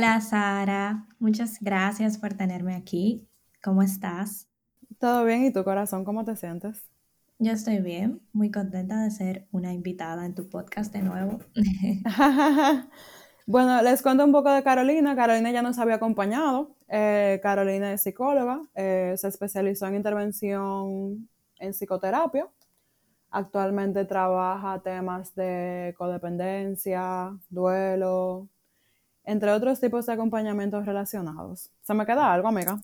Hola, Sara. Muchas gracias por tenerme aquí. ¿Cómo estás? Todo bien, ¿y tu corazón cómo te sientes? Yo estoy bien, muy contenta de ser una invitada en tu podcast de nuevo. bueno, les cuento un poco de Carolina. Carolina ya nos había acompañado. Eh, Carolina es psicóloga, eh, se especializó en intervención en psicoterapia. Actualmente trabaja temas de codependencia, duelo, entre otros tipos de acompañamientos relacionados. ¿Se me queda algo, amiga?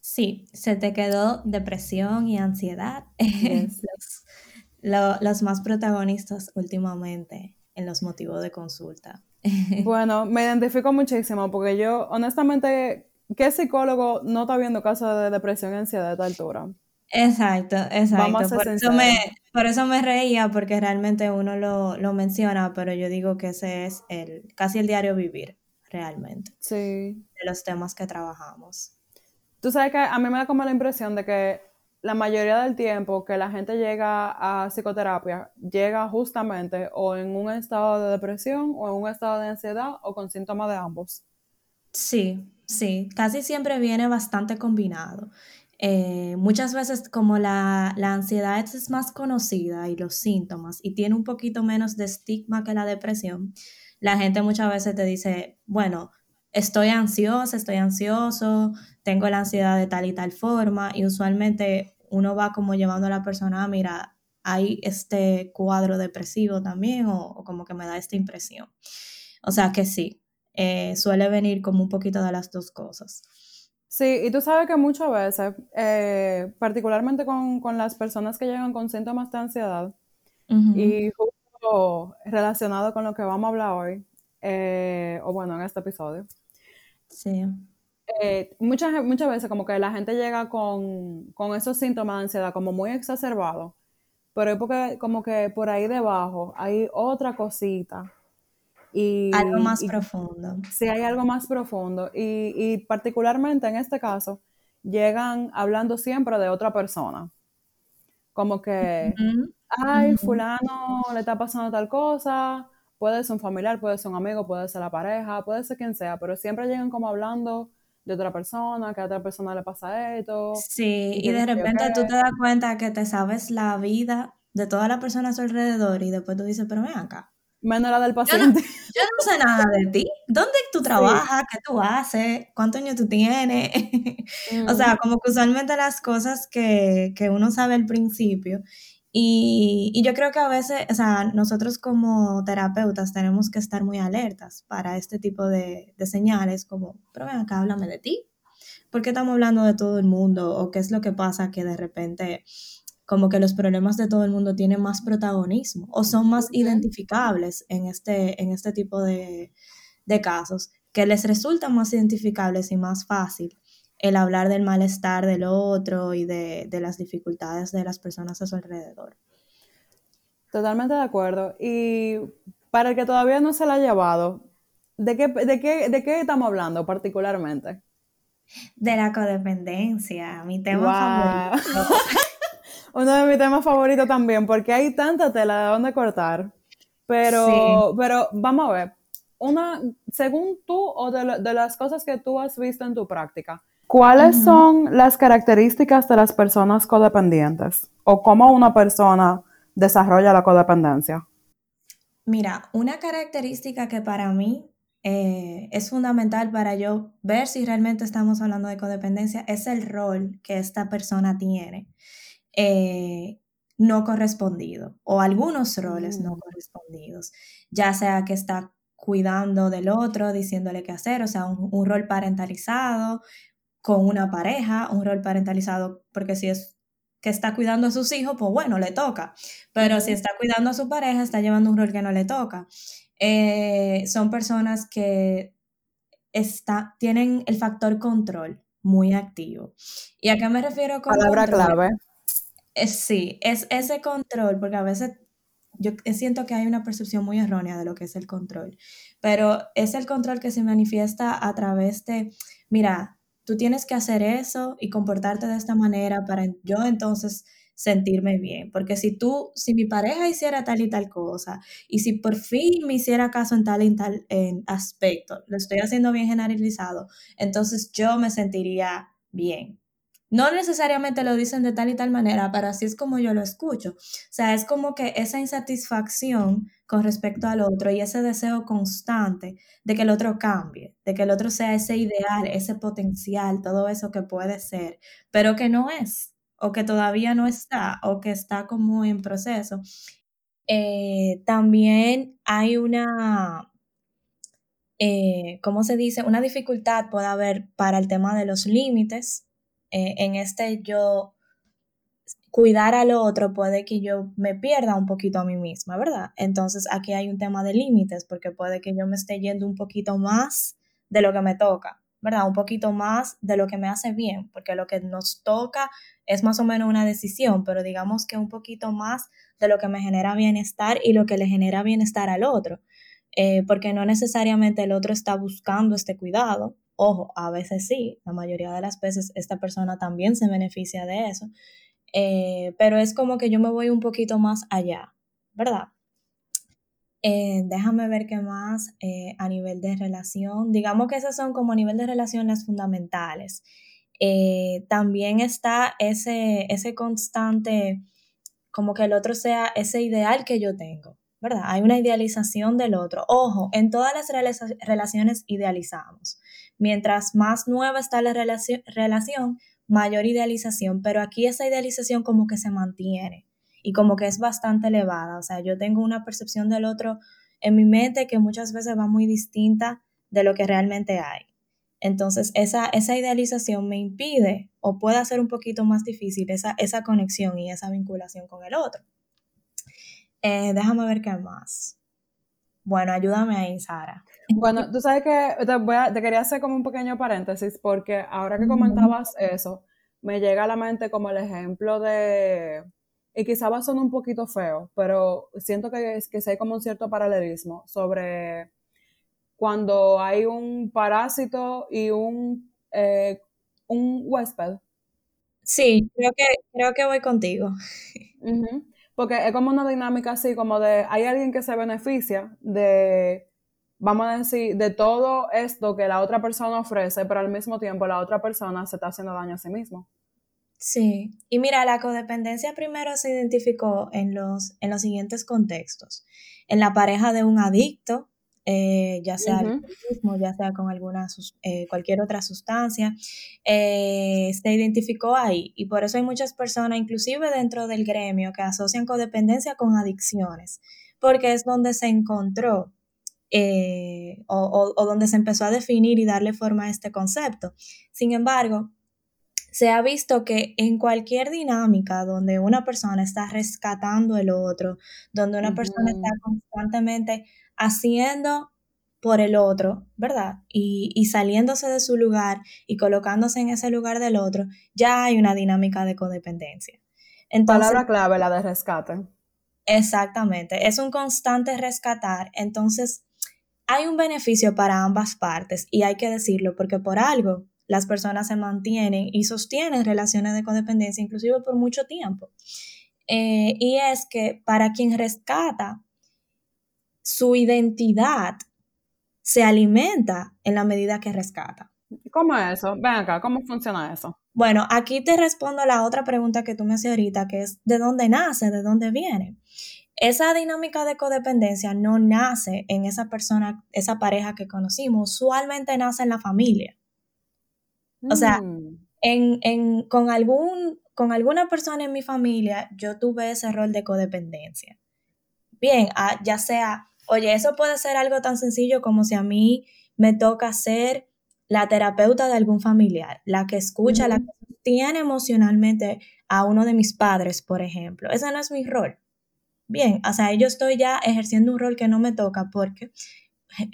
Sí, se te quedó depresión y ansiedad. los, más protagonistas últimamente en los motivos de consulta. bueno, me identifico muchísimo porque yo, honestamente, ¿qué psicólogo no está viendo casos de depresión y ansiedad a esta altura? Exacto, exacto. por, eso me, por eso me reía, porque realmente uno lo, lo, menciona, pero yo digo que ese es el casi el diario vivir, realmente. Sí. De los temas que trabajamos. Tú sabes que a mí me da como la impresión de que la mayoría del tiempo que la gente llega a psicoterapia, llega justamente o en un estado de depresión o en un estado de ansiedad o con síntomas de ambos. Sí, sí, casi siempre viene bastante combinado. Eh, muchas veces como la, la, ansiedad es más conocida y los síntomas y tiene un poquito menos de estigma que la depresión, la gente muchas veces te dice, bueno, estoy ansiosa, estoy ansioso, tengo la ansiedad de tal y tal forma y usualmente uno va como llevando a la persona, mira, hay este cuadro depresivo también o, como que me da esta impresión. O sea que sí, eh, suele venir como un poquito de las dos cosas. Sí, y tú sabes que muchas veces, eh, particularmente con, las personas que llegan con síntomas de ansiedad, y justo relacionado con lo que vamos a hablar hoy, eh, o bueno, en este episodio, Sí. Eh, muchas, muchas veces como que la gente llega con, esos síntomas de ansiedad como muy exacerbados, pero es porque como que por ahí debajo hay otra cosita. Y, algo más profundo. Sí, hay algo más profundo. Y, particularmente en este caso, llegan hablando siempre de otra persona. Como que, ay, fulano le está pasando tal cosa, Puede ser un familiar, puede ser un amigo, puede ser la pareja, puede ser quien sea, pero siempre llegan como hablando de otra persona, que a otra persona le pasa esto. Sí, y, de repente tú te das cuenta que te sabes la vida de toda la persona a su alrededor y después tú dices, pero ven acá. Menos la del paciente. Yo no, sé nada de ti. ¿Dónde tú trabajas? ¿Qué tú haces? ¿Cuántos años tú tienes? o sea, como que usualmente las cosas que, que uno sabe al principio y, yo creo que a veces, o sea, nosotros como terapeutas tenemos que estar muy alertas para este tipo de, señales, como, pero ven acá, háblame de ti. ¿Por qué estamos hablando de todo el mundo? ¿O qué es lo que pasa que de repente como que los problemas de todo el mundo tienen más protagonismo o son más identificables en este, en este tipo de, de casos, que les resulta más identificables y más fácil el hablar del malestar del otro y de, las dificultades de las personas a su alrededor. Totalmente de acuerdo. Y para el que todavía no se la ha llevado, ¿de qué, de qué, estamos hablando particularmente? De la codependencia, mi tema favorito. Uno de mis temas favoritos también, porque hay tanta tela de dónde cortar. Pero, pero vamos a ver, una, según tú o de, de, las cosas que tú has visto en tu práctica, ¿Cuáles son las características de las personas codependientes? ¿O cómo una persona desarrolla la codependencia? Mira, una característica que para mí eh, es fundamental para yo ver si realmente estamos hablando de codependencia es el rol que esta persona tiene eh, no correspondido o algunos roles no mm. correspondidos, ya sea que está cuidando del otro, diciéndole qué hacer, o sea, un rol parentalizado, con una pareja, un rol parentalizado, porque si es que está cuidando a sus hijos, pues bueno, le toca. Pero si está cuidando a su pareja, está llevando un rol que no le toca. Eh, son personas que está, tienen el factor control muy activo. ¿Y a qué me refiero con Palabra clave. Sí, es ese control, porque a veces yo siento que hay una percepción muy errónea de lo que es el control, pero es el control que se manifiesta a través de, mira, tú tienes que hacer eso y comportarte de esta manera para yo entonces sentirme bien. Porque si tú, si mi pareja hiciera tal y tal cosa, y si por fin me hiciera caso en tal y tal aspecto, lo estoy haciendo bien generalizado, entonces yo me sentiría bien. No necesariamente lo dicen de tal y tal manera, pero así es como yo lo escucho. O sea, es como que esa insatisfacción con respecto al otro y ese deseo constante de que el otro cambie, de que el otro sea ese ideal, ese potencial, todo eso que puede ser, pero que no es, o que todavía no está, o que está como en proceso. Eh, también hay una, eh, ¿cómo se dice? Una dificultad puede haber para el tema de los límites eh, en este yo cuidar al otro puede que yo me pierda un poquito a mí misma, ¿verdad? Entonces aquí hay un tema de límites porque puede que yo me esté yendo un poquito más de lo que me toca, ¿verdad? Un poquito más de lo que me hace bien, porque lo que nos toca es más o menos una decisión, pero digamos que un poquito más de lo que me genera bienestar y lo que le genera bienestar al otro, eh, porque no necesariamente el otro está buscando este cuidado, Ojo, a veces sí, la mayoría de las veces esta persona también se beneficia de eso, eh, pero es como que yo me voy un poquito más allá, ¿verdad? Eh, déjame ver qué más eh, a nivel de relación. Digamos que esas son como a nivel de relación las fundamentales. también está ese, ese constante, como que el otro sea ese ideal que yo tengo, ¿verdad? Hay una idealización del otro. Ojo, en todas las relaciones idealizamos. Mientras más nueva está la relación, mayor idealización, pero aquí esa idealización como que se mantiene y como que es bastante elevada. O sea, yo tengo una percepción del otro en mi mente que muchas veces va muy distinta de lo que realmente hay. Entonces, esa, esa idealización me impide o puede hacer un poquito más difícil esa, esa conexión y esa vinculación con el otro. Eh, déjame ver qué más. Bueno, ayúdame ahí, Sara. Bueno, tú sabes que te, quería hacer como un pequeño paréntesis porque ahora que comentabas eso, me llega a la mente como el ejemplo de, y quizá va a sonar un poquito feo, pero siento que, es, que hay como un cierto paralelismo sobre cuando hay un parásito y un, eh, un huésped. Sí, creo que, creo que voy contigo. Porque es como una dinámica así, como de, hay alguien que se beneficia de vamos a decir, de todo esto que la otra persona ofrece, pero al mismo tiempo la otra persona se está haciendo daño a sí mismo. Sí, y mira, la codependencia primero se identificó en los, en los siguientes contextos. En la pareja de un adicto, eh, ya sea mismo, ya sea con alguna eh, cualquier otra sustancia, eh, se identificó ahí. Y por eso hay muchas personas, inclusive dentro del gremio, que asocian codependencia con adicciones, porque es donde se encontró eh, o, donde se empezó a definir y darle forma a este concepto. Sin embargo, se ha visto que en cualquier dinámica donde una persona está rescatando el otro, donde una persona está constantemente haciendo por el otro, ¿verdad? Y, y, saliéndose de su lugar y colocándose en ese lugar del otro, ya hay una dinámica de codependencia. Entonces, Palabra clave, la de rescate. Exactamente, es un constante rescatar. Entonces, hay un beneficio para ambas partes y hay que decirlo porque por algo las personas se mantienen y sostienen relaciones de codependencia inclusive por mucho tiempo. Eh, y es que para quien rescata, su identidad se alimenta en la medida que rescata. ¿Cómo es eso? Ven acá, ¿cómo funciona eso? Bueno, aquí te respondo la otra pregunta que tú me hacías ahorita, que es ¿de dónde nace? ¿De dónde viene? Esa dinámica de codependencia no nace en esa persona, esa pareja que conocimos, usualmente nace en la familia. O sea, mm. en, con, algún, con alguna persona en mi familia yo tuve ese rol de codependencia. Bien, ah, ya sea, oye, eso puede ser algo tan sencillo como si a mí me toca ser la terapeuta de algún familiar, la que escucha, la que tiene emocionalmente a uno de mis padres, por ejemplo. Ese no es mi rol bien, o sea, yo estoy ya ejerciendo un rol que no me toca porque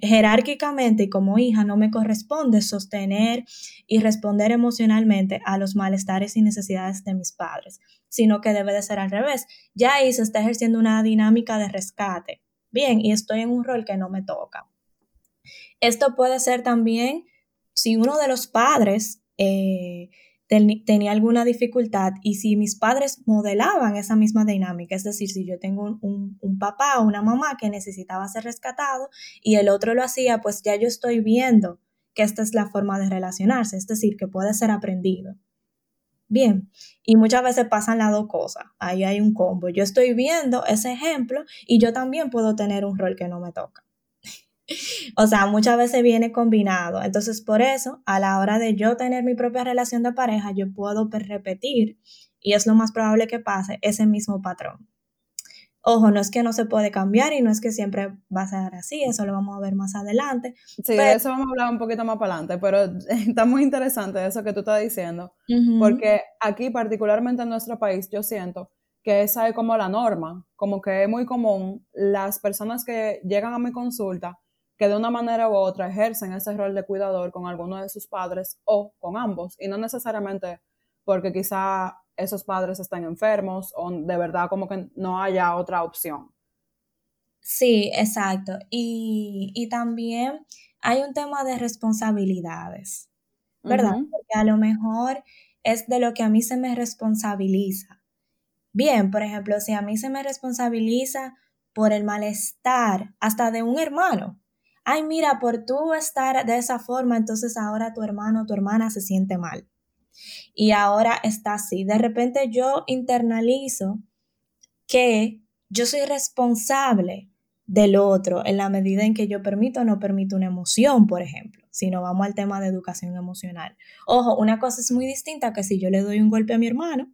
jerárquicamente y como hija no me corresponde sostener y responder emocionalmente a los malestares y necesidades de mis padres, sino que debe de ser al revés. Ya ahí se está ejerciendo una dinámica de rescate. Bien, y estoy en un rol que no me toca. Esto puede ser también si uno de los padres eh, tenía alguna dificultad y si mis padres modelaban esa misma dinámica, es decir, si yo tengo un, un, papá o una mamá que necesitaba ser rescatado y el otro lo hacía, pues ya yo estoy viendo que esta es la forma de relacionarse, es decir, que puede ser aprendido. Bien, y muchas veces pasan las dos cosas, ahí hay un combo. Yo estoy viendo ese ejemplo y yo también puedo tener un rol que no me toca. O sea, muchas veces viene combinado. Entonces, por eso, a la hora de yo tener mi propia relación de pareja, yo puedo repetir, y es lo más probable que pase, ese mismo patrón. Ojo, no es que no se puede cambiar y no es que siempre va a ser así, eso lo vamos a ver más adelante. Sí, de eso vamos a hablar un poquito más para adelante, pero está muy interesante eso que tú estás diciendo, porque aquí, particularmente en nuestro país, yo siento que esa es como la norma, como que es muy común las personas que llegan a mi consulta que de una manera u otra ejercen ese rol de cuidador con alguno de sus padres o con ambos, y no necesariamente porque quizá esos padres estén enfermos o de verdad como que no haya otra opción. Sí, exacto. Y, también hay un tema de responsabilidades, ¿verdad? Porque a lo mejor es de lo que a mí se me responsabiliza. Bien, por ejemplo, si a mí se me responsabiliza por el malestar hasta de un hermano, ay, mira, por tú estar de esa forma, entonces ahora tu hermano o tu hermana se siente mal. Y ahora está así. De repente yo internalizo que yo soy responsable del otro en la medida en que yo permito o no permito una emoción, por ejemplo, si no vamos al tema de educación emocional. Ojo, una cosa es muy distinta que si yo le doy un golpe a mi hermano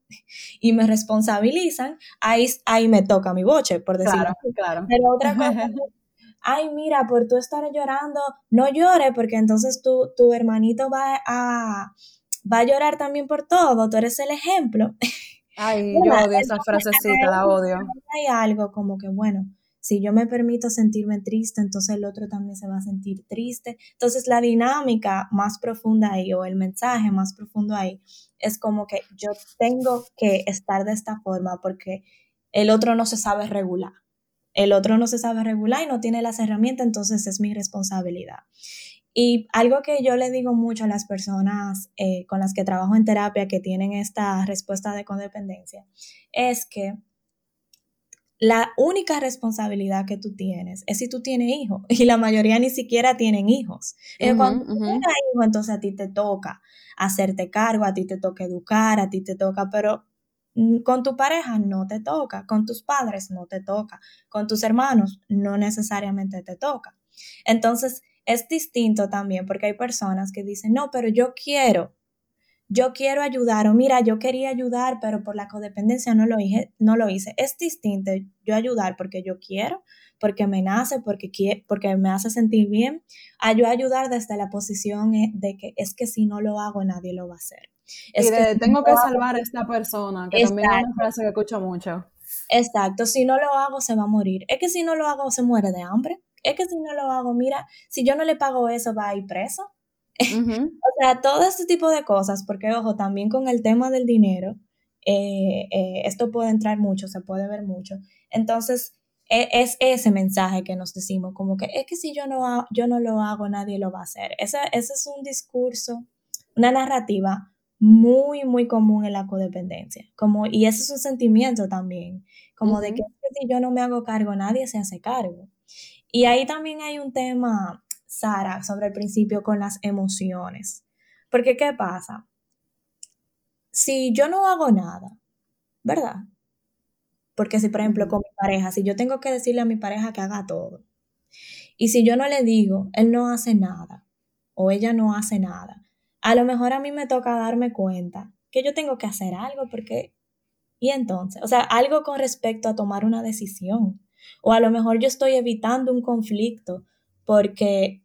y me responsabilizan, ahí, ahí me toca mi boche, por decirlo claro, Claro. Pero otra cosa ay, mira, por tú estar llorando, no llores porque entonces tu, tu hermanito va a, va a llorar también por todo, tú eres el ejemplo. Ay, yo odio esa frasecita, la odio. Hay algo como que, bueno, si yo me permito sentirme triste, entonces el otro también se va a sentir triste. Entonces la dinámica más profunda ahí o el mensaje más profundo ahí es como que yo tengo que estar de esta forma porque el otro no se sabe regular el otro no se sabe regular y no tiene las herramientas, entonces es mi responsabilidad. Y algo que yo le digo mucho a las personas eh, con las que trabajo en terapia que tienen esta respuesta de codependencia es que la única responsabilidad que tú tienes es si tú tienes hijos y la mayoría ni siquiera tienen hijos. Eh, cuando tú hijos, entonces a ti te toca hacerte cargo, a ti te toca educar, a ti te toca, pero con tu pareja no te toca, con tus padres no te toca, con tus hermanos no necesariamente te toca. Entonces, es distinto también porque hay personas que dicen, no, pero yo quiero, yo quiero ayudar, o mira, yo quería ayudar, pero por la codependencia no lo hice. No lo hice. Es distinto yo ayudar porque yo quiero, porque me nace, porque, porque me hace sentir bien, a yo ayudar desde la posición eh, de que es que si no lo hago nadie lo va a hacer y de, tengo que salvar a esta persona, que también es una frase que escucho mucho. Exacto, si no lo hago se va a morir. Es que si no lo hago se muere de hambre. Es que si no lo hago, mira, si yo no le pago eso va a ir preso. o sea, todo este tipo de cosas, porque ojo, también con el tema del dinero, eh, eh, esto puede entrar mucho, se puede ver mucho. Entonces, e, es ese mensaje que nos decimos, como que es que si yo no, yo no lo hago, nadie lo va a hacer. Ese, ese es un discurso, una narrativa muy, muy común en la codependencia. Como, y ese es un sentimiento también, como de que si yo no me hago cargo, nadie se hace cargo. Y ahí también hay un tema, Sara, sobre el principio con las emociones. Porque, ¿qué pasa? Si yo no hago nada, ¿verdad? Porque si, por ejemplo, con mi pareja, si yo tengo que decirle a mi pareja que haga todo, y si yo no le digo, él no hace nada, o ella no hace nada, a lo mejor a mí me toca darme cuenta que yo tengo que hacer algo porque, y entonces, o sea, algo con respecto a tomar una decisión. O a lo mejor yo estoy evitando un conflicto porque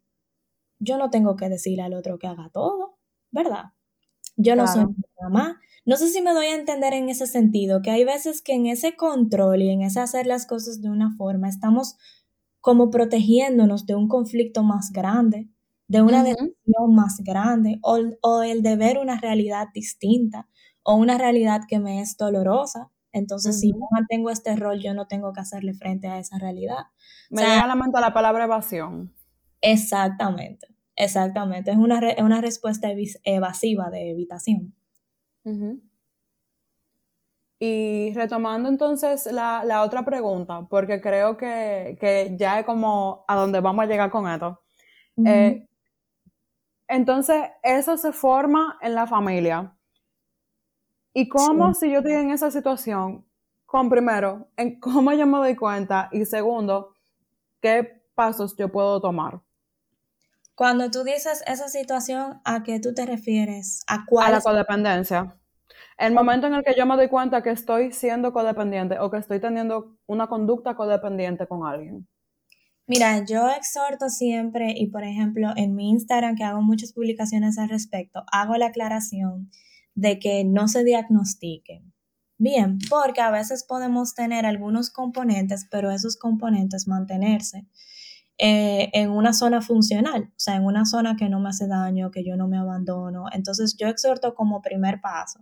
yo no tengo que decirle al otro que haga todo, ¿verdad? Yo no soy mamá. No sé si me doy a entender en ese sentido, que hay veces que en ese control y en ese hacer las cosas de una forma estamos como protegiéndonos de un conflicto más grande de una decisión más grande o, el de ver una realidad distinta o una realidad que me es dolorosa. Entonces, si yo mantengo este rol, yo no tengo que hacerle frente a esa realidad. Me llega a la mente la palabra evasión. Exactamente, exactamente. Es una, una respuesta evasiva de evitación. Y retomando entonces la, otra pregunta, porque creo que, ya es como a donde vamos a llegar con esto. Eh, entonces, eso se forma en la familia. ¿Y cómo si yo estoy en esa situación? Con primero, en cómo yo me doy cuenta y segundo, qué pasos yo puedo tomar. Cuando tú dices esa situación, ¿a qué tú te refieres? ¿A cuál? A la codependencia. El momento en el que yo me doy cuenta que estoy siendo codependiente o que estoy teniendo una conducta codependiente con alguien. Mira, yo exhorto siempre y por ejemplo en mi Instagram que hago muchas publicaciones al respecto, hago la aclaración de que no se diagnostiquen. Bien, porque a veces podemos tener algunos componentes, pero esos componentes mantenerse eh, en una zona funcional, o sea, en una zona que no me hace daño, que yo no me abandono. Entonces yo exhorto como primer paso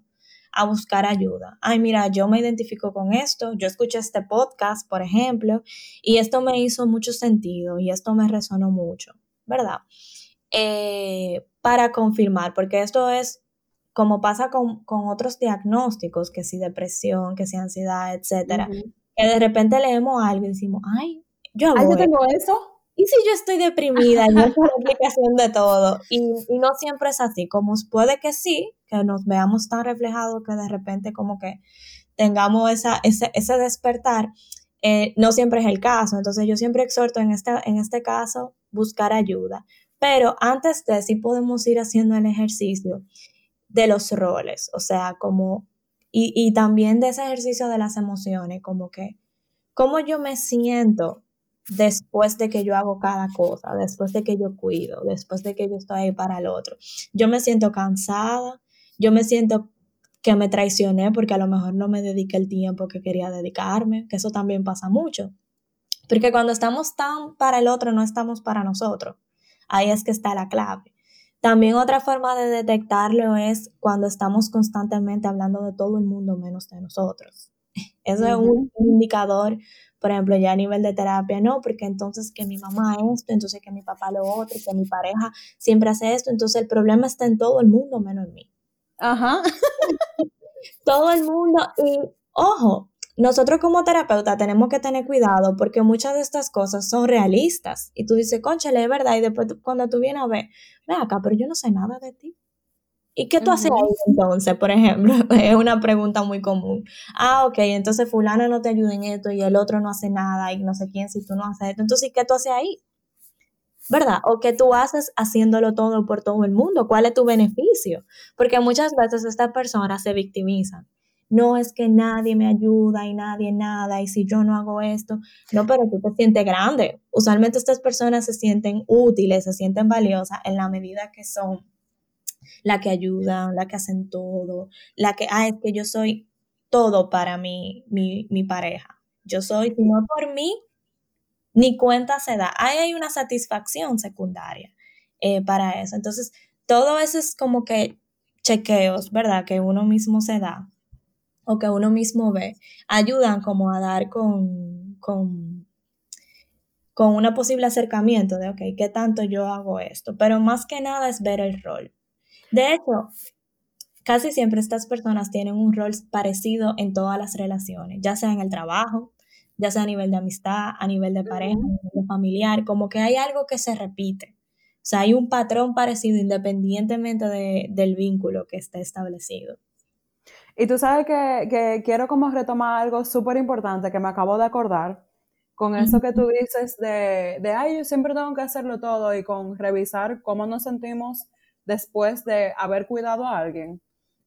a buscar ayuda. Ay, mira, yo me identifico con esto, yo escuché este podcast, por ejemplo, y esto me hizo mucho sentido y esto me resonó mucho, ¿verdad? Eh, para confirmar, porque esto es como pasa con, otros diagnósticos, que si depresión, que si ansiedad, etcétera, que de repente leemos algo y decimos, ay, yo, yo tengo eso ¿y si yo estoy deprimida? Y es la aplicación de todo. Y, no siempre es así, como puede que sí, que nos veamos tan reflejados que de repente como que tengamos esa, ese, ese despertar, eh, no siempre es el caso. Entonces yo siempre exhorto en este, en este caso buscar ayuda. Pero antes de sí podemos ir haciendo el ejercicio de los roles, o sea, como, y, y también de ese ejercicio de las emociones, como que, cómo yo me siento después de que yo hago cada cosa, después de que yo cuido, después de que yo estoy ahí para el otro. Yo me siento cansada, yo me siento que me traicioné porque a lo mejor no me dediqué el tiempo que quería dedicarme, que eso también pasa mucho. Porque cuando estamos tan para el otro, no estamos para nosotros. Ahí es que está la clave. También otra forma de detectarlo es cuando estamos constantemente hablando de todo el mundo menos de nosotros. Eso es un indicador por ejemplo, ya a nivel de terapia, no, porque entonces que mi mamá esto, entonces que mi papá lo otro, que mi pareja siempre hace esto, entonces el problema está en todo el mundo menos en mí. Ajá. todo el mundo y ojo, nosotros como terapeuta tenemos que tener cuidado porque muchas de estas cosas son realistas y tú dices, conchale, es verdad, y después cuando tú vienes a ver, ve acá, pero yo no sé nada de ti. ¿Y qué tú haces ahí entonces, por ejemplo? Es una pregunta muy común. Ah, ok, entonces fulana no te ayuda en esto y el otro no hace nada y no sé quién si tú no haces esto. Entonces, ¿qué tú haces ahí? ¿Verdad? O qué tú haces haciéndolo todo por todo el mundo. ¿Cuál es tu beneficio? Porque muchas veces estas personas se victimizan. No es que nadie me ayuda y nadie nada y si yo no hago esto. No, pero tú te sientes grande. Usualmente estas personas se sienten útiles, se sienten valiosas en la medida que son la que ayudan, la que hacen todo, la que, ah, es que yo soy todo para mi, mi, pareja. Yo soy, si no por mí, ni cuenta se da. Ahí hay una satisfacción secundaria eh, para eso. Entonces, todo eso es como que chequeos, ¿verdad? Que uno mismo se da o que uno mismo ve, ayudan como a dar con, con, con un posible acercamiento de, ok, ¿qué tanto yo hago esto? Pero más que nada es ver el rol. De hecho, casi siempre estas personas tienen un rol parecido en todas las relaciones, ya sea en el trabajo, ya sea a nivel de amistad, a nivel de pareja, a nivel de familiar, como que hay algo que se repite. O sea, hay un patrón parecido independientemente del vínculo que esté establecido. Y tú sabes que, quiero como retomar algo súper importante que me acabo de acordar con eso que tú dices de, de, ay, yo siempre tengo que hacerlo todo y con revisar cómo nos sentimos después de haber cuidado a alguien.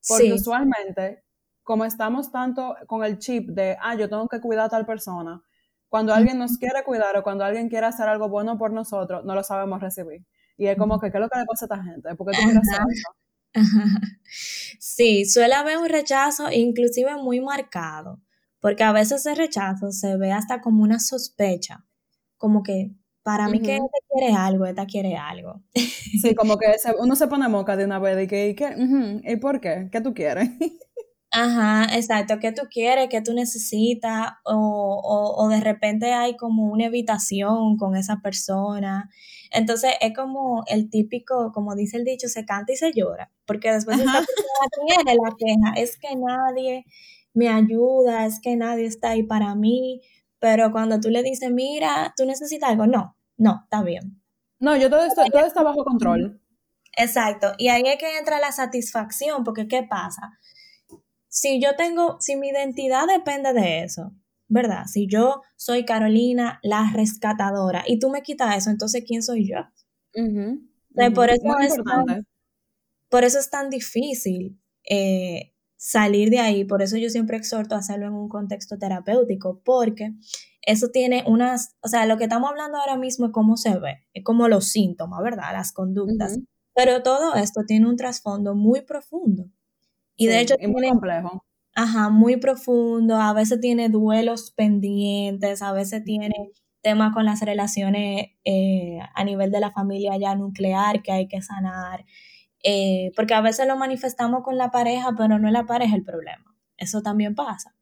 Porque usualmente, como estamos tanto con el chip de, ah, yo tengo que cuidar a tal persona, cuando alguien nos quiere cuidar o cuando alguien quiere hacer algo bueno por nosotros, no lo sabemos recibir. Y es como que, ¿qué es lo que le pasa a esta gente? ¿Por qué tú quieres hacer eso? Sí, suele haber un rechazo inclusive muy marcado, porque a veces ese rechazo se ve hasta como una sospecha, como que para mí que esta quiere algo, esta quiere algo. Sí, como que uno se pone moca de una vez y que, ¿y, qué? ¿y por qué? ¿Qué tú quieres? Ajá, exacto, ¿qué tú quieres, qué tú necesitas? O, o, de repente hay como una evitación con esa persona. Entonces es como el típico, como dice el dicho, se canta y se llora, porque después esta persona tiene la queja, es que nadie me ayuda, es que nadie está ahí para mí, pero cuando tú le dices, mira, tú necesitas algo, no, no, está bien. No, yo todo, esto, todo está bajo control. Exacto, y ahí es que entra la satisfacción, porque ¿qué pasa? Si yo tengo, si mi identidad depende de eso, ¿verdad? Si yo soy Carolina, la rescatadora, y tú me quitas eso, entonces ¿quién soy yo? por, eso es tan, por eso es tan difícil eh, salir de ahí, por eso yo siempre exhorto a hacerlo en un contexto terapéutico, porque eso tiene unas, o sea, lo que estamos hablando ahora mismo es cómo se ve, es como los síntomas, ¿verdad? Las conductas. Pero todo esto tiene un trasfondo muy profundo. Y de hecho, es muy complejo. Ajá, muy profundo. A veces tiene duelos pendientes, a veces tiene temas con las relaciones eh, a nivel de la familia ya nuclear que hay que sanar. Eh, porque a veces lo manifestamos con la pareja, pero no es la pareja el problema. Eso también pasa.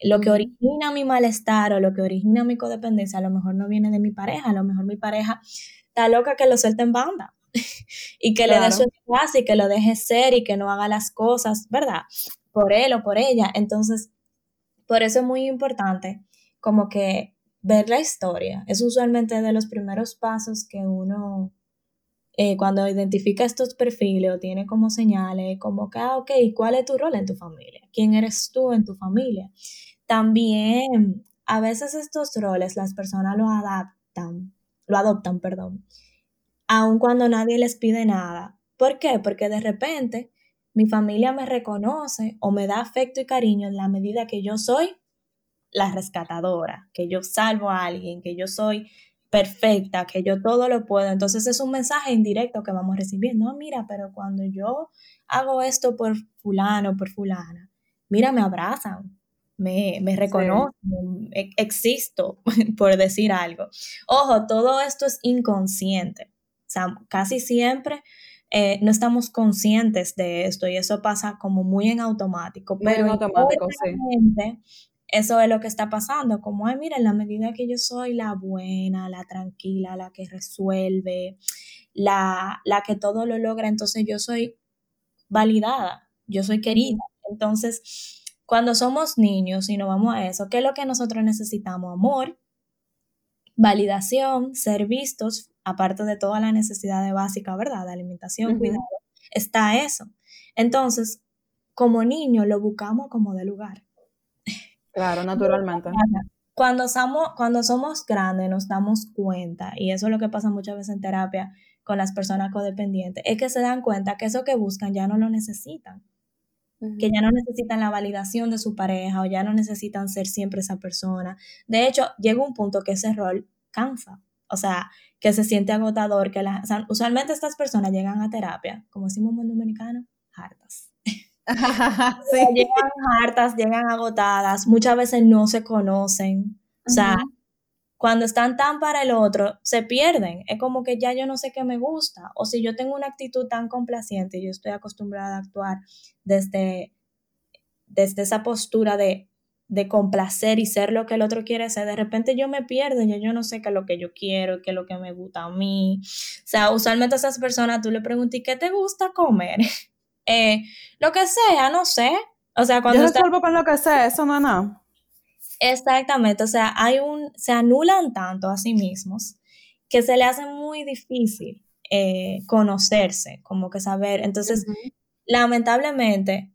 Lo que origina mi malestar o lo que origina mi codependencia a lo mejor no viene de mi pareja, a lo mejor mi pareja está loca que lo suelte en banda. y que le dé su espacio y que lo deje ser y que no haga las cosas, ¿verdad? Por él o por ella. Entonces, por eso es muy importante como que ver la historia. Es usualmente de los primeros pasos que uno, eh, cuando identifica estos perfiles o tiene como señales, como que, ah, ok, ¿cuál es tu rol en tu familia? ¿Quién eres tú en tu familia? También, a veces estos roles las personas lo adaptan, lo adoptan, perdón, aun cuando nadie les pide nada. ¿Por qué? Porque de repente mi familia me reconoce o me da afecto y cariño en la medida que yo soy la rescatadora, que yo salvo a alguien, que yo soy perfecta, que yo todo lo puedo. Entonces es un mensaje indirecto que vamos recibiendo. No, mira, pero cuando yo hago esto por fulano, por fulana, mira, me abrazan, me, me reconocen, e, existo, por decir algo. Ojo, todo esto es inconsciente casi siempre eh, no estamos conscientes de esto y eso pasa como muy en automático. pero en automático, sí. Eso es lo que está pasando, como, ay, mira, en la medida que yo soy la buena, la tranquila, la que resuelve, la, la que todo lo logra, entonces yo soy validada, yo soy querida. Entonces, cuando somos niños y nos vamos a eso, ¿qué es lo que nosotros necesitamos? Amor, validación, ser vistos, aparte de toda la necesidad de básica, ¿verdad? De alimentación, cuidado, está eso. Entonces, como niño lo buscamos como de lugar. Claro, naturalmente. Cuando somos, cuando somos grandes nos damos cuenta, y eso es lo que pasa muchas veces en terapia con las personas codependientes, es que se dan cuenta que eso que buscan ya no lo necesitan. que ya no necesitan la validación de su pareja o ya no necesitan ser siempre esa persona. De hecho, llega un punto que ese rol cansa. O sea, que se siente agotador, que la, usualmente estas personas llegan a terapia, como decimos en dominicano, hartas. Llegan hartas, llegan agotadas, muchas veces no se conocen. O sea, cuando están tan para el otro, se pierden. Es como que ya yo no sé qué me gusta. O si yo tengo una actitud tan complaciente, yo estoy acostumbrada a actuar desde, desde esa postura de de complacer y ser lo que el otro quiere ser, de repente yo me pierdo, ya yo no sé qué es lo que yo quiero, qué es lo que me gusta a mí. O sea, usualmente a esas personas tú le preguntas, ¿qué te gusta comer? Eh, lo que sea, no sé. O sea, cuando... Yo resuelvo con lo que sea, eso no es nada. Exactamente, o sea, hay un, se anulan tanto a sí mismos que se le hace muy difícil eh, conocerse, como que saber. Entonces, lamentablemente,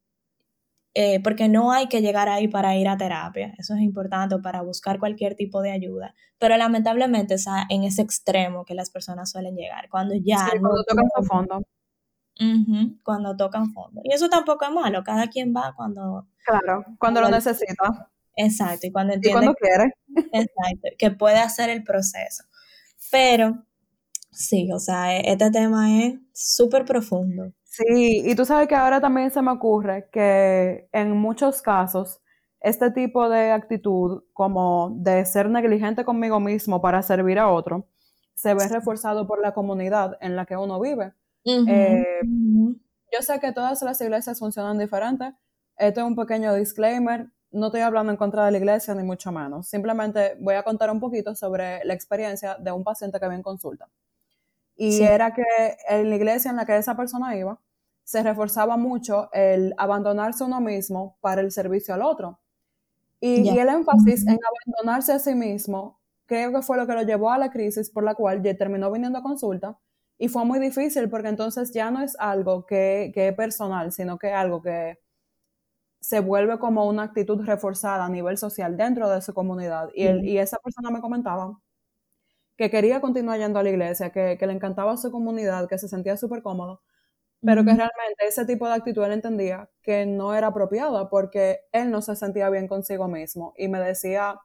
eh, porque no hay que llegar ahí para ir a terapia, eso es importante para buscar cualquier tipo de ayuda, pero lamentablemente es en ese extremo que las personas suelen llegar, cuando ya... cuando tocan fondo. Cuando tocan fondo. Y eso tampoco es malo, cada quien va cuando... Claro, cuando lo necesita. Exacto, y cuando entiende... cuando quiere. Exacto, que puede hacer el proceso. Pero sí, o sea, e-, este tema es súper profundo. Sí, y tú sabes que ahora también se me ocurre que en muchos casos este tipo de actitud, como de ser negligente conmigo mismo para servir a otro, se ve reforzado por la comunidad en la que uno vive. Eh, yo sé que todas las iglesias funcionan diferentes. este es un pequeño disclaimer, no estoy hablando en contra de la iglesia ni mucho menos, simplemente voy a contar un poquito sobre la experiencia de un paciente que había en consulta. Y era que en la iglesia en la que esa persona iba, se reforzaba mucho el abandonarse uno mismo para el servicio al otro. Y, el énfasis en abandonarse a sí mismo, creo que fue lo que lo llevó a la crisis por la cual ya terminó viniendo a consulta. Y fue muy difícil porque entonces ya no es algo que, que es personal, sino que es algo que se vuelve como una actitud reforzada a nivel social dentro de su comunidad. Y, y esa persona me comentaba que quería continuar yendo a la iglesia, que, le encantaba su comunidad, que se sentía súper cómodo, pero que realmente ese tipo de actitud él entendía que no era apropiada porque él no se sentía bien consigo mismo y me decía,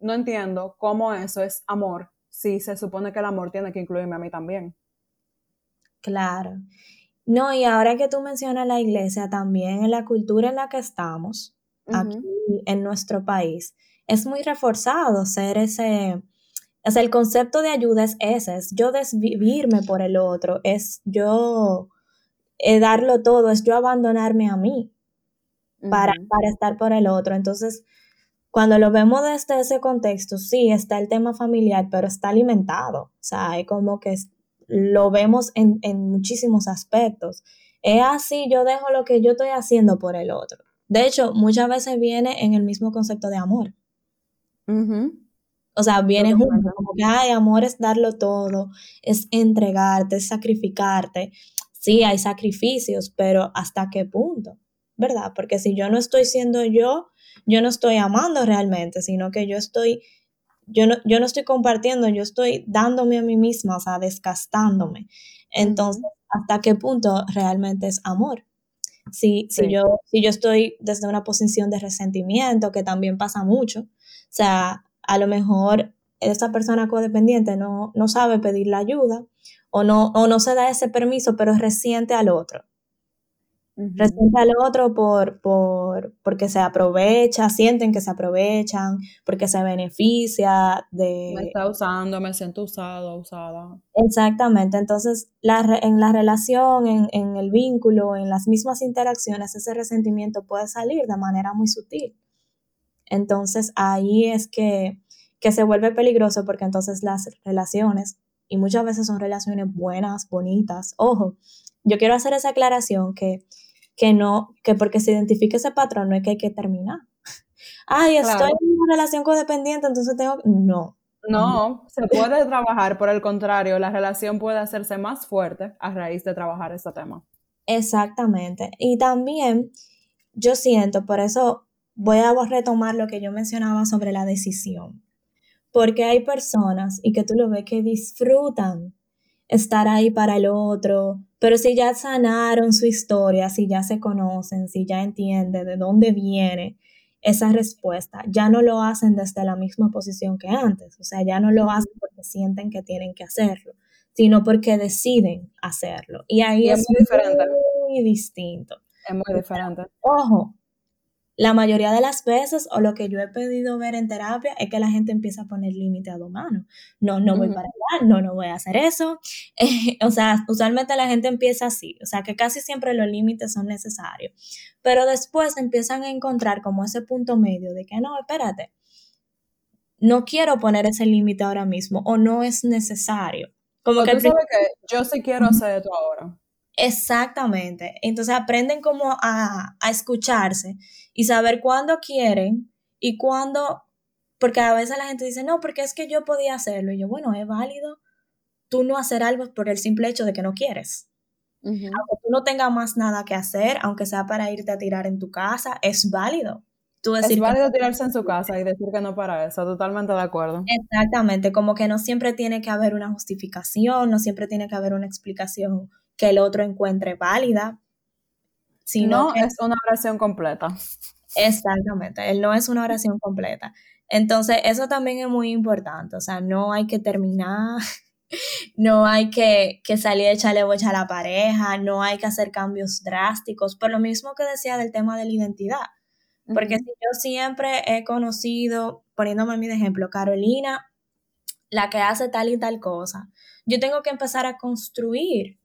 no entiendo cómo eso es amor si se supone que el amor tiene que incluirme a mí también. Claro. No, y ahora que tú mencionas la iglesia, también en la cultura en la que estamos, aquí en nuestro país, es muy reforzado ser ese, o sea, el concepto de ayuda es ese, es yo desvivirme por el otro, es yo eh, darlo todo, es yo abandonarme a mí para, para estar por el otro. Entonces, cuando lo vemos desde ese contexto, sí, está el tema familiar, pero está alimentado. O sea, hay como que lo vemos en, muchísimos aspectos. Es así, yo dejo lo que yo estoy haciendo por el otro. De hecho, muchas veces viene en el mismo concepto de amor. O sea, viene junto, como que, ay, amor es darlo todo, es entregarte, es sacrificarte. Sí, hay sacrificios, pero ¿hasta qué punto? ¿Verdad? Porque si yo no estoy siendo yo, yo no estoy amando realmente, sino que yo estoy yo no, yo no estoy compartiendo, yo estoy dándome a mí misma, o sea, desgastándome. Entonces, ¿hasta qué punto realmente es amor? Si, si, yo, si yo estoy desde una posición de resentimiento, que también pasa mucho, o sea, a lo mejor esa persona codependiente no, no sabe pedir la ayuda o no, o no se da ese permiso, pero resiente al otro. Resiente al otro por, por, porque se aprovecha, sienten que se aprovechan, porque se beneficia de... Me está usando, me siento usado, usada. Exactamente, entonces la, en la relación, en, en el vínculo, en las mismas interacciones, ese resentimiento puede salir de manera muy sutil. Entonces ahí es que, que se vuelve peligroso porque entonces las relaciones, y muchas veces son relaciones buenas, bonitas, ojo, yo quiero hacer esa aclaración que que no, que porque se identifique ese patrón no es que hay que terminar. Ay, estoy en una relación codependiente, entonces tengo, no. No, se puede trabajar, por el contrario, la relación puede hacerse más fuerte a raíz de trabajar este tema. Exactamente. Y también yo siento, por eso voy a retomar lo que yo mencionaba sobre la decisión, porque hay personas y que tú lo ves que disfrutan estar ahí para el otro, pero si ya sanaron su historia, si ya se conocen, si ya entienden de dónde viene esa respuesta, ya no lo hacen desde la misma posición que antes, o sea, ya no lo hacen porque sienten que tienen que hacerlo, sino porque deciden hacerlo. Y ahí es, muy, diferente. muy distinto. Es muy diferente. Ojo, la mayoría de las veces, o lo que yo he pedido ver en terapia, es que la gente empieza a poner límite a dos manos. No, no voy para allá, no, no voy a hacer eso. o sea, usualmente la gente empieza así, o sea, que casi siempre los límites son necesarios. Pero después empiezan a encontrar como ese punto medio de que no, espérate, no quiero poner ese límite ahora mismo o no es necesario. Como que tú sabes que yo sí quiero hacer esto ahora. Exactamente. Entonces aprenden como a, escucharse y saber cuándo quieren y cuándo, porque a veces la gente dice, no, porque es que yo podía hacerlo. Y yo, bueno, es válido tú no hacer algo por el simple hecho de que no quieres. Aunque tú no tengas más nada que hacer, aunque sea para irte a tirar en tu casa, es válido. Tú decir es válido tirarse en su casa y decir que no para eso, totalmente de acuerdo. Exactamente, como que no siempre tiene que haber una justificación, no siempre tiene que haber una explicación que el otro encuentre válida. Sino no es una oración completa. Exactamente, él no es una oración completa. Entonces, eso también es muy importante, o sea, no hay que terminar, no hay que, que salir a echarle bocha a la pareja, no hay que hacer cambios drásticos, por lo mismo que decía del tema de la identidad. Porque si yo siempre he conocido, poniéndome mi ejemplo, Carolina, la que hace tal y tal cosa, yo tengo que empezar a construir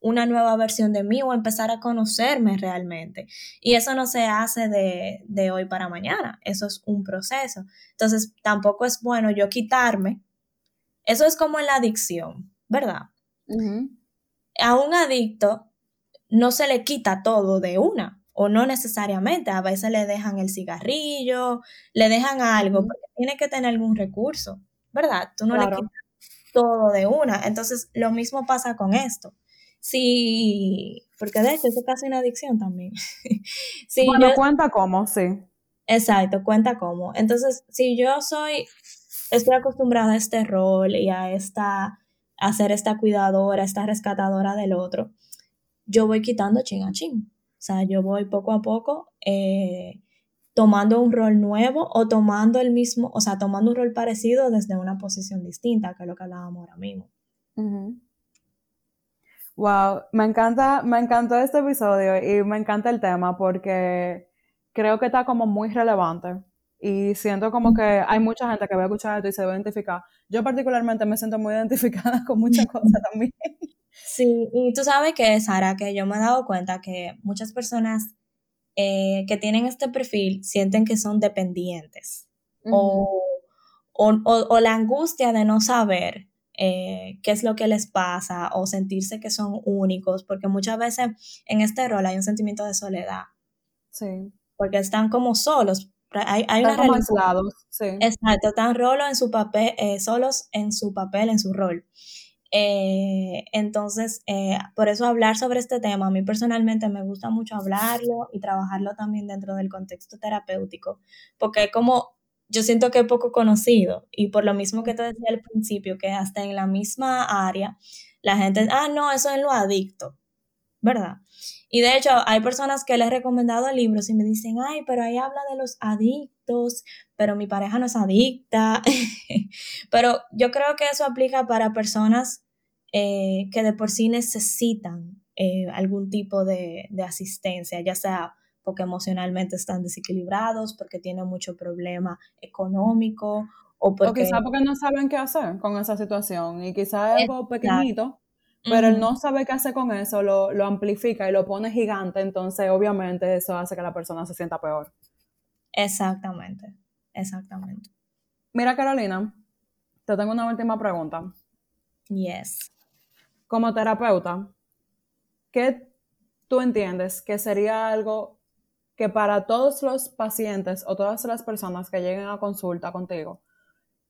una nueva versión de mí o empezar a conocerme realmente. Y eso no se hace de, hoy para mañana, eso es un proceso. Entonces, tampoco es bueno yo quitarme. Eso es como en la adicción, ¿verdad? A un adicto no se le quita todo de una, o no necesariamente, a veces le dejan el cigarrillo, le dejan algo, porque tiene que tener algún recurso, ¿verdad? Tú no le quitas todo de una. Entonces, lo mismo pasa con esto. Sí, porque de hecho eso es casi una adicción también. sí, bueno, cuenta cómo, sí. Exacto, cuenta cómo. Entonces, si yo soy, estoy acostumbrada a este rol y a esta, a ser esta cuidadora, esta rescatadora del otro, yo voy quitando chin a chin. O sea, yo voy poco a poco eh, tomando un rol nuevo o tomando el mismo, o sea, tomando un rol parecido desde una posición distinta, que es lo que hablábamos ahora mismo. Wow, me encanta, me encantó este episodio y me encanta el tema porque creo que está como muy relevante y siento como que hay mucha gente que va a escuchar esto y se va a identificar. Yo particularmente me siento muy identificada con muchas cosas también. Sí, y tú sabes que, Sara, que yo me he dado cuenta que muchas personas eh, que tienen este perfil sienten que son dependientes o, o, la angustia de no saber eh, qué es lo que les pasa o sentirse que son únicos, porque muchas veces en este rol hay un sentimiento de soledad. Sí. Porque están como solos. Hay, hay están como aislados, sí. Exacto, están en su papel, eh, solos en su papel, en su rol. Eh, entonces, por eso hablar sobre este tema, a mí personalmente me gusta mucho hablarlo y trabajarlo también dentro del contexto terapéutico, porque como yo siento que es poco conocido y por lo mismo que te decía al principio, que hasta en la misma área, la gente, ah, no, eso es lo adicto, ¿verdad? Y de hecho, hay personas que les he recomendado libros y me dicen, ay, pero ahí habla de los adictos, pero mi pareja no es adicta. pero yo creo que eso aplica para personas eh, que de por sí necesitan eh, algún tipo de, de asistencia, ya sea porque emocionalmente están desequilibrados, porque tienen mucho problema económico o porque... O quizá porque no saben qué hacer con esa situación y quizá es algo pequeñito, pero el no saber qué hacer con eso lo, lo amplifica y lo pone gigante, entonces obviamente eso hace que la persona se sienta peor. Exactamente, exactamente. Mira Carolina, te tengo una última pregunta. Yes. Como terapeuta, ¿qué tú entiendes que sería algo que para todos los pacientes o todas las personas que lleguen a consulta contigo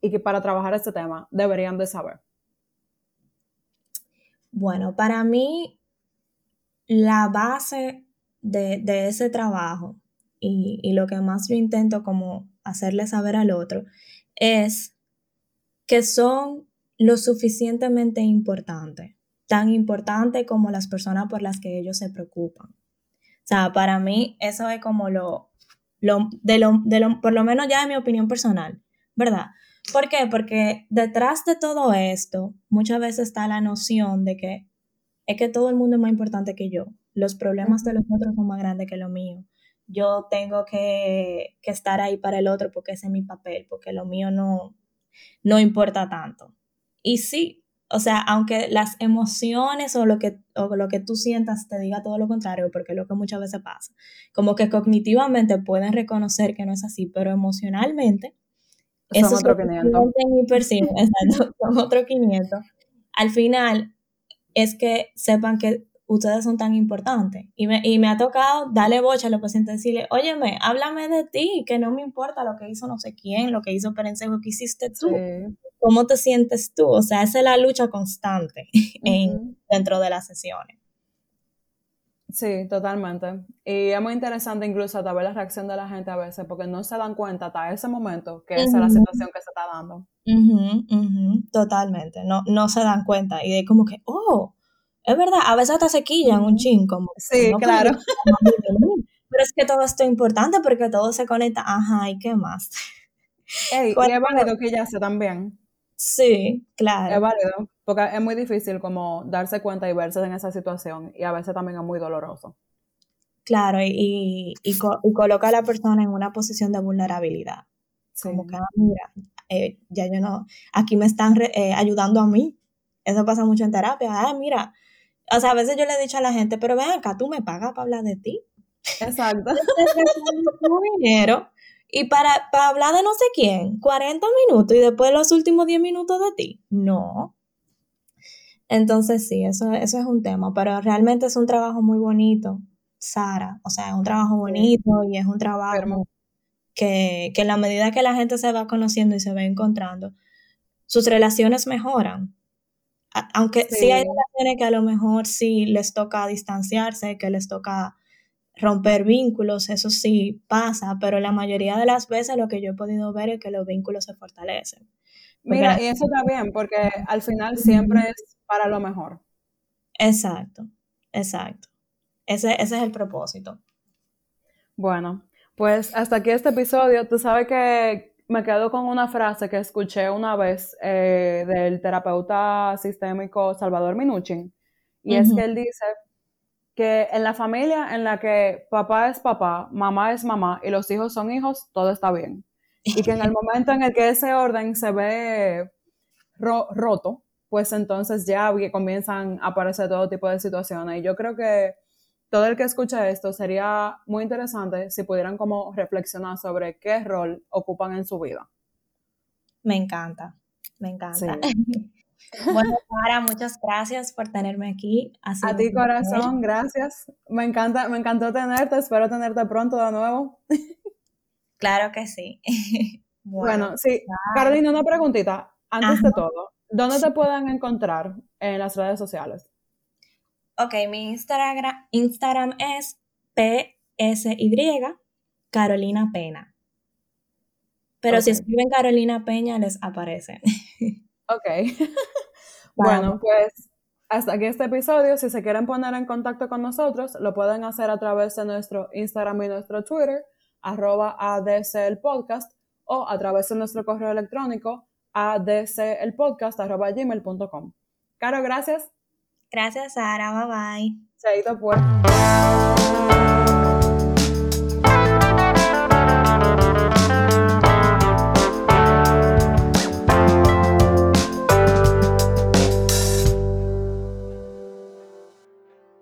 y que para trabajar este tema deberían de saber? Bueno, para mí la base de, ese trabajo y, y, lo que más yo intento como hacerle saber al otro es que son lo suficientemente importantes, tan importante como las personas por las que ellos se preocupan. O sea, para mí eso es como lo, lo, de lo, de lo, por lo menos ya de mi opinión personal, ¿verdad? ¿Por qué? Porque detrás de todo esto muchas veces está la noción de que es que todo el mundo es más importante que yo. Los problemas de los otros son más grandes que lo mío. Yo tengo que, que estar ahí para el otro porque ese es mi papel, porque lo mío no, no importa tanto. Y sí, o sea, aunque las emociones o lo, que, o lo que tú sientas te diga todo lo contrario, porque es lo que muchas veces pasa, como que cognitivamente pueden reconocer que no es así, pero emocionalmente, son eso otro 500. exacto, son otro 500. Al final, es que sepan que ustedes son tan importantes. Y me, y me ha tocado darle bocha a los pacientes, decirle, óyeme, háblame de ti, que no me importa lo que hizo no sé quién, lo que hizo Perencejo, que hiciste tú. ¿Cómo te sientes tú? O sea, esa es la lucha constante dentro de las sesiones. Sí, totalmente. Y es muy interesante incluso ver la reacción de la gente a veces, porque no se dan cuenta hasta ese momento que esa es la situación que se está dando. Totalmente, no, no se dan cuenta. Y de como que, oh, es verdad, a veces hasta se quillan un chin, como. Sí, claro. Pero es que todo esto es importante porque todo se conecta. Ajá, ¿y qué más? Ey, y es válido que ya se también. Sí, claro. Es válido, porque es muy difícil como darse cuenta y verse en esa situación y a veces también es muy doloroso. Claro, y, y, coloca a la persona en una posición de vulnerabilidad. Como que, ah, mira, eh, ya yo no, aquí me están eh, ayudando a mí. Eso pasa mucho en terapia. Ah, mira, o sea, a veces yo le he dicho a la gente, pero ven acá, tú me pagas para hablar de ti. Exacto. dinero y para, para hablar de no sé quién, 40 minutos y después los últimos 10 minutos de ti. No. Entonces sí, eso, eso es un tema, pero realmente es un trabajo muy bonito, Sara. O sea, es un trabajo bonito y es un trabajo que, que en la medida que la gente se va conociendo y se va encontrando, sus relaciones mejoran. Aunque sí. hay relaciones que a lo mejor sí les toca distanciarse, que les toca romper vínculos, eso sí pasa, pero la mayoría de las veces lo que yo he podido ver es que los vínculos se fortalecen. Mira, y eso está bien, porque al final siempre es para lo mejor. Exacto, exacto. Ese, ese es el propósito. Bueno, pues hasta aquí este episodio. Tú sabes que me quedo con una frase que escuché una vez eh, del terapeuta sistémico Salvador Minuchin, y es que él dice que en la familia en la que papá es papá, mamá es mamá y los hijos son hijos, todo está bien. Y que en el momento en el que ese orden se ve roto, pues entonces ya comienzan a aparecer todo tipo de situaciones. Y yo creo que todo el que escucha esto sería muy interesante si pudieran como reflexionar sobre qué rol ocupan en su vida. Me encanta, me encanta. Bueno, Sara, muchas gracias por tenerme aquí. a ti, corazón, gracias. Me encanta, me encantó tenerte, espero tenerte pronto de nuevo. Claro que sí. Bueno, sí. Carolina, una preguntita. Antes de todo, ¿dónde te pueden encontrar en las redes sociales? Ok, mi Instagram, Instagram es PSY Carolina Pena. Pero si escriben Carolina Peña, les aparece. Ok. bueno, pues hasta aquí este episodio. Si se quieren poner en contacto con nosotros, lo pueden hacer a través de nuestro Instagram y nuestro Twitter, arroba ADC el podcast, o a través de nuestro correo electrónico, adcelpodcast, arroba gmail.com. Caro, gracias. Gracias, Sara. Bye bye. Chaito, pues.